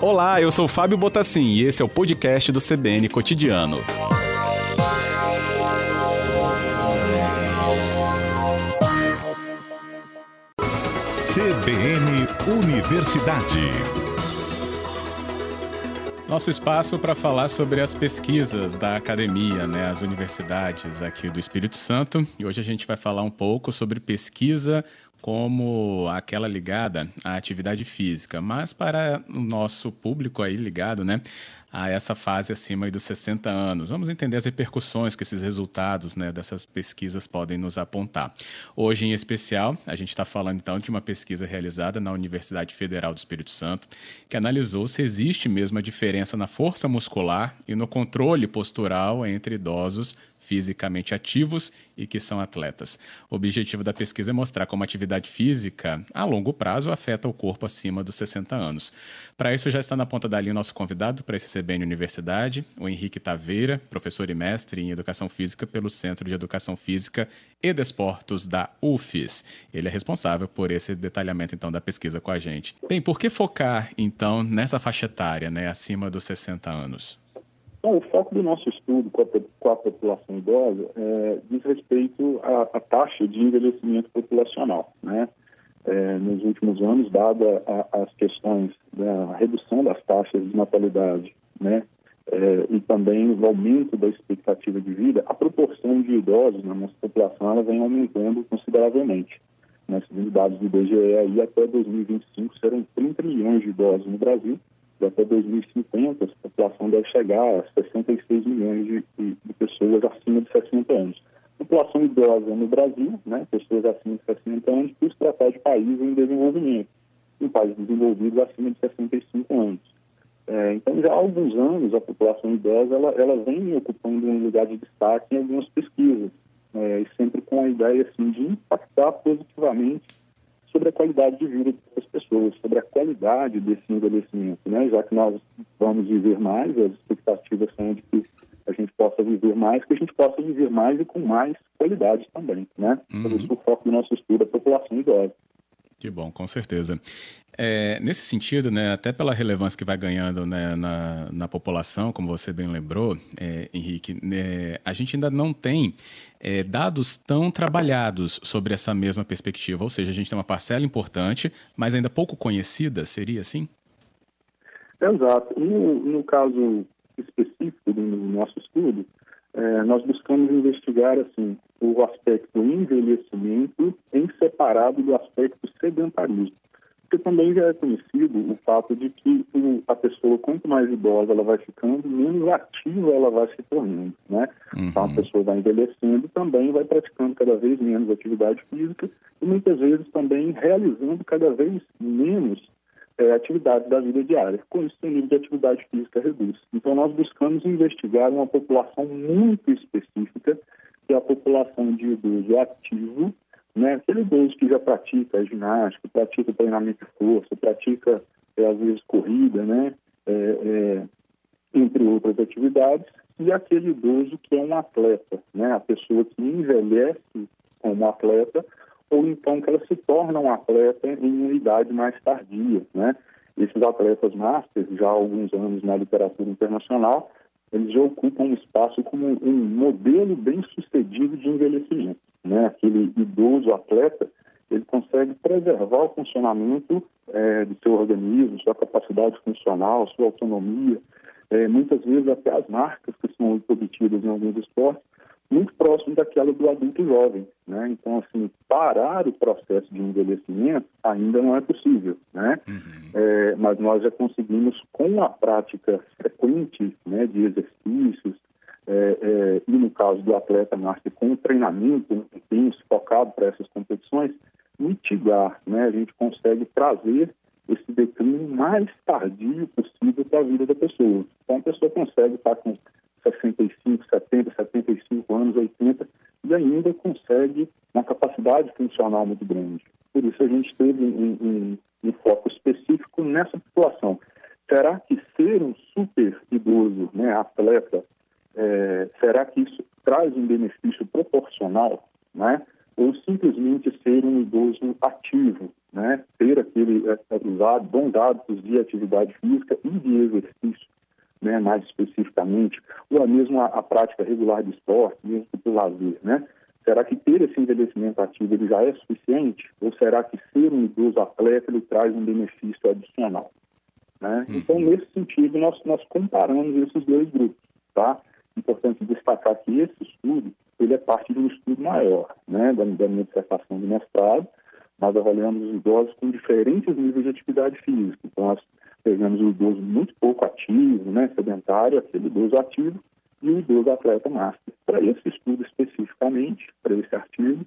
Olá, eu sou Fábio Botassin e esse é o podcast do CBN Cotidiano. CBN Universidade. Nosso espaço para falar sobre as pesquisas da academia, né, as universidades aqui do Espírito Santo. E hoje a gente vai falar um pouco sobre pesquisa como aquela ligada à atividade física, mas para o nosso público aí ligado, né, a essa fase acima dos 60 anos. Vamos entender as repercussões que esses resultados né, dessas pesquisas podem nos apontar. Hoje, em especial, a gente está falando então de uma pesquisa realizada na Universidade Federal do Espírito Santo, que analisou se existe mesmo a diferença na força muscular e no controle postural entre idosos fisicamente ativos e que são atletas. O objetivo da pesquisa é mostrar como a atividade física, a longo prazo, afeta o corpo acima dos 60 anos. Para isso, já está na ponta da linha o nosso convidado para esse CBN Universidade, o Henrique Taveira, professor e mestre em Educação Física pelo Centro de Educação Física e Desportos da UFES. Ele é responsável por esse detalhamento, então, da pesquisa com a gente. Bem, por que focar, então, nessa faixa etária, né, acima dos 60 anos? Bom, o foco do nosso estudo com a, com a população idosa é, diz respeito à, à, taxa de envelhecimento populacional. Né? É, nos últimos anos, dada a, as questões da redução das taxas de natalidade né? É, e também o aumento da expectativa de vida, a proporção de idosos na nossa população ela vem aumentando consideravelmente. Né? Segundo dados do IBGE, aí, até 2025 serão 30 milhões de idosos no Brasil, até 2050 a população deve chegar a 66 milhões de, de, de pessoas acima de 60 anos. População idosa no Brasil, né, pessoas acima de 60 anos, por se tratar de países em desenvolvimento, em países desenvolvidos acima de 65 anos. É, então, já há alguns anos, a população idosa ela, ela vem ocupando um lugar de destaque em algumas pesquisas, é, e sempre com a ideia assim, de impactar positivamente sobre a qualidade de vida das pessoas, sobre a qualidade desse envelhecimento, né? Já que nós vamos viver mais, as expectativas são de que a gente possa viver mais, que a gente possa viver mais e com mais qualidade também, né? Uhum. Por isso o foco do nosso estudo é a população idosa. Que bom, com certeza. É, nesse sentido, né, até pela relevância que vai ganhando né, na, na população, como você bem lembrou, é, Henrique, né, a gente ainda não tem é, dados tão trabalhados sobre essa mesma perspectiva. Ou seja, a gente tem uma parcela importante, mas ainda pouco conhecida, seria assim? Exato. No, no caso específico do nosso estudo, é, nós buscamos investigar assim o aspecto envelhecimento em separado do aspecto sedentarismo. Porque também já é conhecido o fato de que a pessoa, quanto mais idosa ela vai ficando, menos ativa ela vai se tornando, né? Uhum. Então, a pessoa vai envelhecendo também vai praticando cada vez menos atividade física e muitas vezes também realizando cada vez menos é, atividades da vida diária. Com isso, o nível de atividade física reduz. Então, nós buscamos investigar uma população muito específica, que é a população de idoso ativo, né? aquele idoso que já pratica ginástica, pratica treinamento de força, pratica, é, às vezes, corrida, né? É, é, entre outras atividades, e aquele idoso que é um atleta, né? a pessoa que envelhece como atleta, ou então que ela se torna um atleta em idade mais tardia, né? Esses atletas masters, já há alguns anos na literatura internacional, eles já ocupam um espaço como um modelo bem sucedido de envelhecimento, né? Aquele idoso atleta, ele consegue preservar o funcionamento é, do seu organismo, sua capacidade funcional, sua autonomia, é, muitas vezes até as marcas que são obtidas em alguns esportes, muito próximo daquela do adulto jovem, né? Então, assim, parar o processo de envelhecimento ainda não é possível, né? Uhum. É, mas nós já conseguimos, com a prática frequente né, de exercícios, é, é, e no caso do atleta master, com o treinamento intenso, focado para essas competições, mitigar, né? A gente consegue trazer esse declínio mais tardio possível para a vida da pessoa. Então, a pessoa consegue estar com 65, 70, 75 anos, 80, e ainda consegue uma capacidade funcional muito grande. Por isso a gente teve um, um, um foco específico nessa população. Será que ser um super idoso, né, atleta, é, será que isso traz um benefício proporcional, né? Ou simplesmente ser um idoso ativo, né? Ter aquele é, usar bons hábitos de atividade física e de exercício, né, mais especificamente, ou mesmo a, a prática regular de esporte, mesmo por lazer, né? Será que ter esse envelhecimento ativo ele já é suficiente? Ou será que ser um idoso atleta ele traz um benefício adicional? Né? Uhum. Então, nesse sentido, nós, nós comparamos esses dois grupos. Tá? Importante destacar que esse estudo ele é parte de um estudo maior, né, da, da minha dissertação de mestrado. Nós avaliamos os idosos com diferentes níveis de atividade física. Então, nós pegamos o idoso muito pouco ativo, né, sedentário, aquele idoso ativo, e o idoso atleta master. Para esse estudo especificamente, para esse artigo,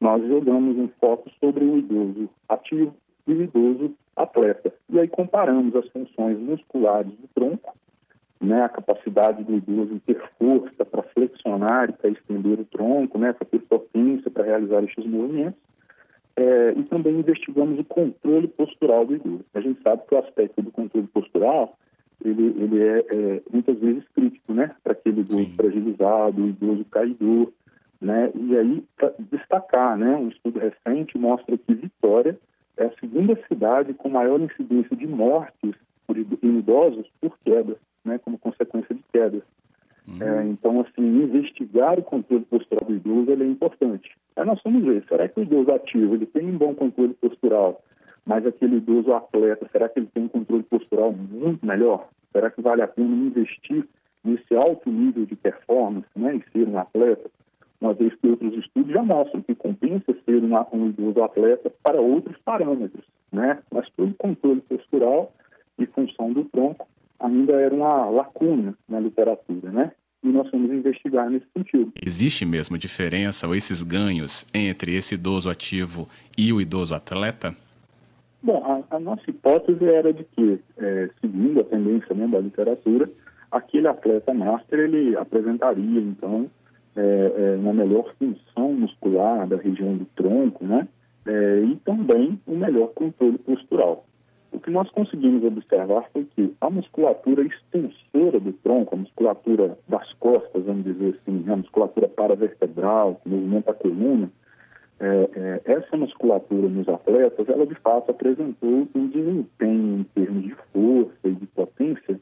nós jogamos um foco sobre o idoso ativo e o idoso atleta. E aí comparamos as funções musculares do tronco, né, a capacidade do idoso em ter força para flexionar e para estender o tronco, né, para ter potência para realizar esses movimentos, é, e também investigamos o controle postural do idoso. A gente sabe que o aspecto do controle postural ele, ele é, é muitas vezes crítico, né, para aquele idoso Sim. fragilizado, o idoso caidor, né, e aí destacar, né, um estudo recente mostra que Vitória é a segunda cidade com maior incidência de mortes por idosos por queda, né, como consequência de quedas. Uhum. É, então, assim, investigar o controle postural do idoso é importante. Aí nós vamos ver, será que o idoso ativo ele tem um bom controle postural? Mas aquele idoso atleta, será que ele tem um controle postural muito melhor? Será que vale a pena investir nesse alto nível de performance, né, e ser um atleta? Uma vez que outros estudos já mostram que compensa ser uma, um idoso atleta para outros parâmetros, né? Mas todo controle postural e função do tronco ainda era uma lacuna na literatura, né? E nós fomos investigar nesse sentido. Existe mesmo diferença ou esses ganhos entre esse idoso ativo e o idoso atleta? Bom, a, a nossa hipótese era de que, é, seguindo a tendência né, da literatura, aquele atleta master ele apresentaria, então, é, é, uma melhor função muscular da região do tronco, né? É, e também um melhor controle postural. O que nós conseguimos observar foi que a musculatura extensora do tronco, a musculatura das costas, vamos dizer assim, a musculatura paravertebral, que movimenta a coluna, é, é, essa musculatura nos atletas, ela de fato apresentou um desempenho em termos de força e de potência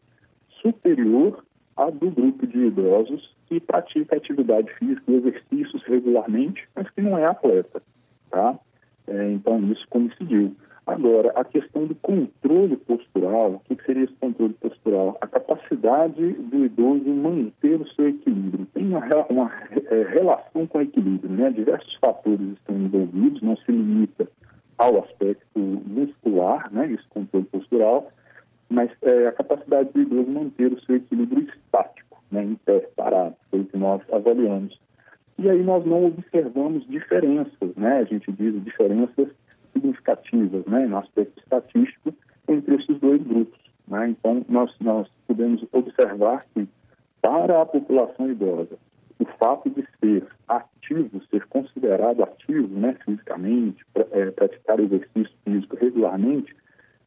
superior à do grupo de idosos que pratica atividade física e exercícios regularmente, mas que não é atleta, tá? É, então isso coincidiu. Agora, a questão do controle postural, o que seria esse controle postural? A capacidade do idoso manter o seu equilíbrio. Tem uma, uma é, relação com o equilíbrio, né? Diversos fatores estão envolvidos, não se limita ao aspecto muscular, né? Esse controle postural, mas é, a capacidade do idoso manter o seu equilíbrio estático, né? Em pé, parado, foi o que nós avaliamos. E aí nós não observamos diferenças, né? A gente diz diferenças significativas, né, no aspecto estatístico, entre esses dois grupos. Né? Então, nós, nós podemos observar que, para a população idosa, o fato de ser ativo, ser considerado ativo né, fisicamente, é, praticar exercício físico regularmente,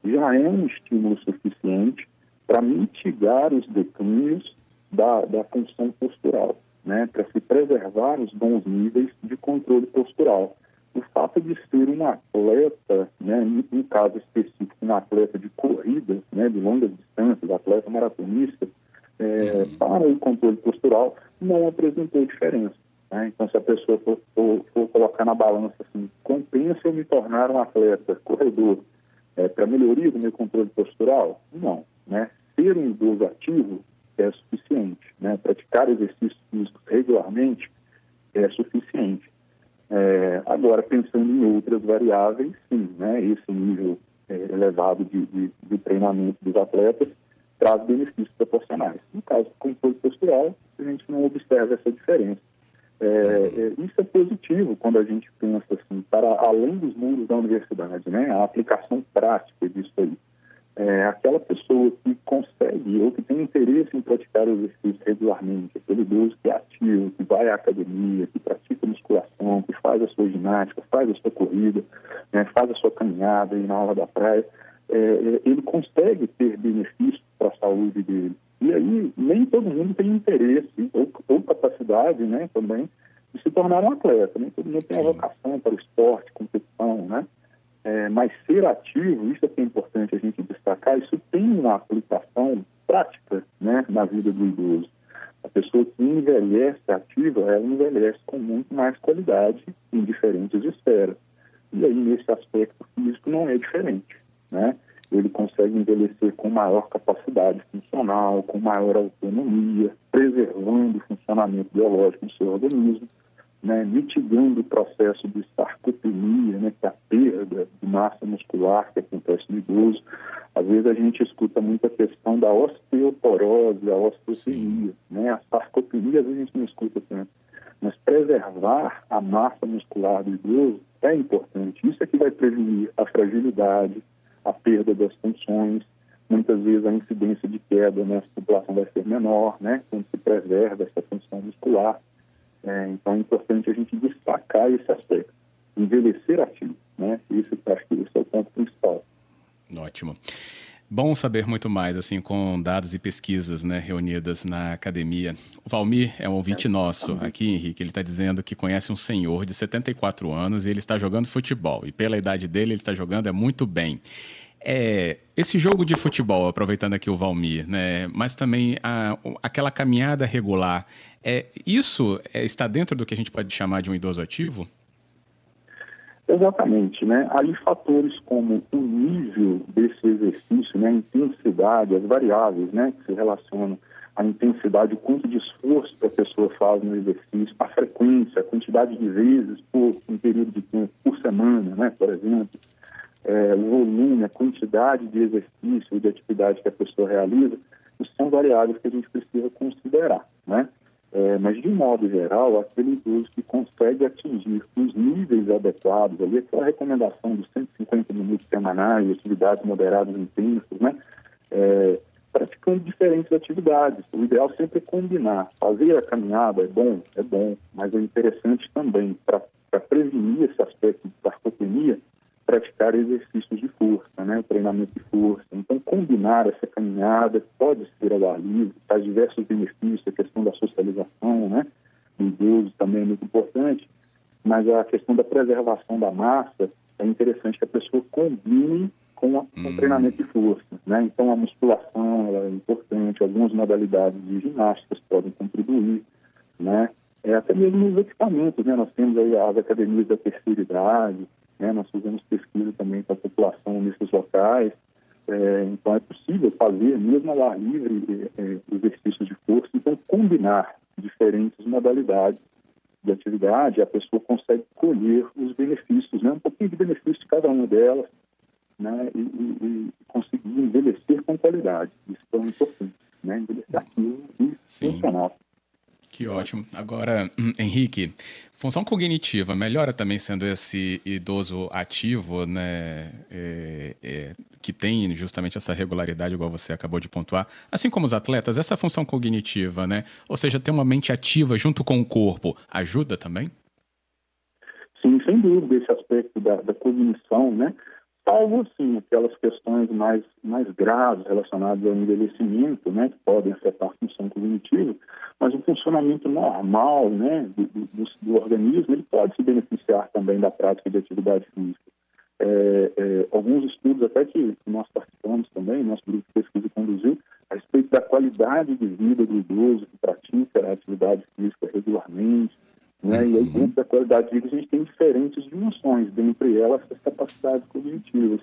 já é um estímulo suficiente para mitigar os declínios da, da função postural, né, para se preservar os bons níveis de controle postural o fato de ser um atleta, né, em caso específico, um atleta de corrida, né, de longas distâncias, atleta maratonista, é, uhum. para o controle postural, não apresentou diferença. Né? Então, se a pessoa for, for, for, colocar na balança assim, compensa eu me tornar um atleta corredor é, para melhoria do meu controle postural? Não. Né? Ser um idoso ativo é suficiente. Né? Praticar exercícios físicos regularmente é suficiente. É, agora, pensando em outras variáveis, sim, né, esse nível é, elevado de, de, de, treinamento dos atletas traz benefícios proporcionais. No caso do controle postural, a gente não observa essa diferença. É, é, isso é positivo quando a gente pensa assim, para além dos mundos da universidade, né, a aplicação prática disso aí é, aquela pessoa que consegue ou que tem interesse em praticar o exercício regularmente, aquele idoso que é ativo, que vai à academia, que pratica ginástica, faz a sua corrida, né, faz a sua caminhada aí na aula da praia, é, ele consegue ter benefícios para a saúde dele. E aí nem todo mundo tem interesse ou, ou capacidade né, também de se tornar um atleta. Nem todo mundo tem a vocação para o esporte, competição, né? É, mas ser ativo, isso é que é importante a gente destacar, isso tem uma aplicação prática né, na vida do idoso. A pessoa que envelhece ativa, ela envelhece com muito mais qualidade em diferentes esferas. E aí, nesse aspecto físico, não é diferente, né? Ele consegue envelhecer com maior capacidade funcional, com maior autonomia, preservando o funcionamento biológico do seu organismo, né? mitigando o processo de sarcopenia, né? que é a perda de massa muscular que acontece no idoso. Às vezes a gente escuta muito a questão da osteoporose, a osteopenia, né? A sarcopenia às vezes a gente não escuta tanto. Mas preservar a massa muscular do idoso é importante. Isso é que vai prevenir a fragilidade, a perda das funções. Muitas vezes a incidência de queda nessa população vai ser menor, né? Quando se preserva essa função muscular. É, então é importante a gente destacar esse aspecto. Envelhecer ativo, né? Isso, acho que esse é o ponto principal. Ótimo. Bom saber muito mais, assim, com dados e pesquisas né, reunidas na academia. O Valmir é um ouvinte nosso aqui, Henrique. Ele está dizendo que conhece um senhor de 74 anos e ele está jogando futebol. E pela idade dele, ele está jogando é muito bem. É, esse jogo de futebol, aproveitando aqui o Valmir, né, mas também a, aquela caminhada regular, é, isso é, está dentro do que a gente pode chamar de um idoso ativo? Exatamente, né? Aí fatores como o nível desse exercício, né, a intensidade, as variáveis, né, que se relacionam à intensidade, o quanto de esforço que a pessoa faz no exercício, a frequência, a quantidade de vezes por um período de tempo, por semana, né, por exemplo, é, o volume, a quantidade de exercício, de atividade que a pessoa realiza, são variáveis que a gente precisa considerar, né? É, mas, de modo geral, aquele idoso que consegue atingir os níveis adequados, ali, aquela recomendação dos 150 minutos semanais, atividades moderadas intensas, né? É, praticando diferentes atividades. O ideal sempre é combinar. Fazer a caminhada é bom, é bom, mas é interessante também, para prevenir esse aspecto de sarcopenia, praticar exercícios de força, né, treinamento de força. Então, combinar essa caminhada pode ser ao ar livre, traz diversos benefícios, a questão da socialização, né, do idoso também é muito importante, mas a questão da preservação da massa é interessante que a pessoa combine com, a, com o hum. treinamento de força, né? Então, a musculação é importante, algumas modalidades de ginásticas podem contribuir, né? É, até mesmo os equipamentos, né? Nós temos aí as academias da terceira idade, né? Nós fizemos pesquisa também com a população nesses locais. É, então, é possível fazer, mesmo ao ar livre, é, é, exercícios de força. Então, combinar diferentes modalidades de atividade, a pessoa consegue colher os benefícios, né? um pouquinho de benefício de cada uma delas, né? e, e, e conseguir envelhecer com qualidade. Isso é muito importante, né? envelhecer ativo e Sim. Que ótimo. Agora, hum, Henrique, função cognitiva melhora também sendo esse idoso ativo, né, é, é, que tem justamente essa regularidade, igual você acabou de pontuar, assim como os atletas, essa função cognitiva, né, ou seja, ter uma mente ativa junto com o corpo, ajuda também? Sim, sem dúvida, esse aspecto da, da cognição, né, salvo sim aquelas questões mais, mais graves relacionadas ao envelhecimento, né, que podem afetar a função cognitiva, mas o funcionamento normal né, do, do, do organismo ele pode se beneficiar também da prática de atividade física. É, é, alguns estudos até que nós participamos também, nosso grupo de pesquisa conduziu, a respeito da qualidade de vida do idoso que pratica a atividade física regularmente, né? E aí, uhum. dentro da qualidade de vida, a gente tem diferentes dimensões, dentre elas as capacidades cognitivas.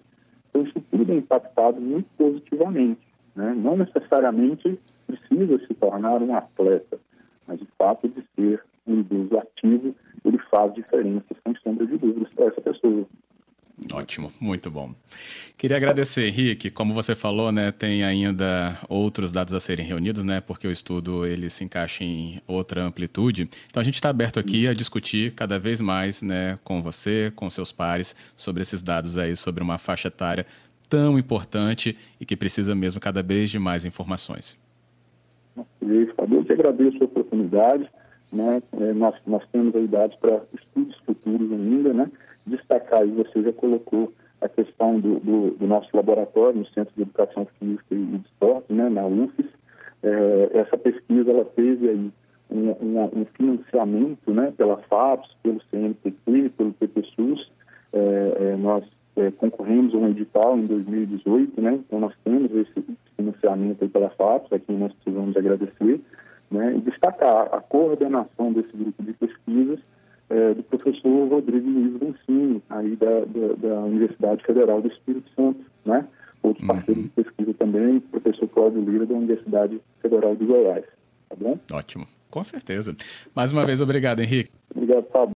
Então, isso tudo é impactado muito positivamente. Né? Não necessariamente precisa se tornar um atleta, mas o fato de ser um idoso ativo, ele faz diferença, sem sombra de dúvidas, para essa pessoa. Ótimo, muito bom. Queria agradecer, Henrique. Como você falou, né, tem ainda outros dados a serem reunidos, né, porque o estudo ele se encaixa em outra amplitude. Então a gente está aberto aqui a discutir cada vez mais, né, com você, com seus pares, sobre esses dados aí, sobre uma faixa etária tão importante e que precisa mesmo cada vez de mais informações. Eu te agradeço a oportunidade. Né? É, nós, nós temos a idade para estudos futuros ainda, né? Destacar, e você já colocou a questão do, do, do, nosso laboratório no Centro de Educação Física e de Esporte, né, na UFES. É, essa pesquisa ela teve aí um, um, um, financiamento né, pela FAPS, pelo CNPq, pelo PPSUS. É, é, nós é, concorremos a um edital em 2018, né? Então nós temos esse financiamento pela FAPES, a quem nós precisamos agradecer, né? E destacar a coordenação desse grupo de pesquisas é, do professor Rodrigo Luiz aí da, da, da, Universidade Federal do Espírito Santo, né? Outro uhum. parceiro de pesquisa também, professor Cláudio Lira, da Universidade Federal de Goiás, tá bom? Ótimo, com certeza. Mais uma vez, obrigado, Henrique. Obrigado, Fábio.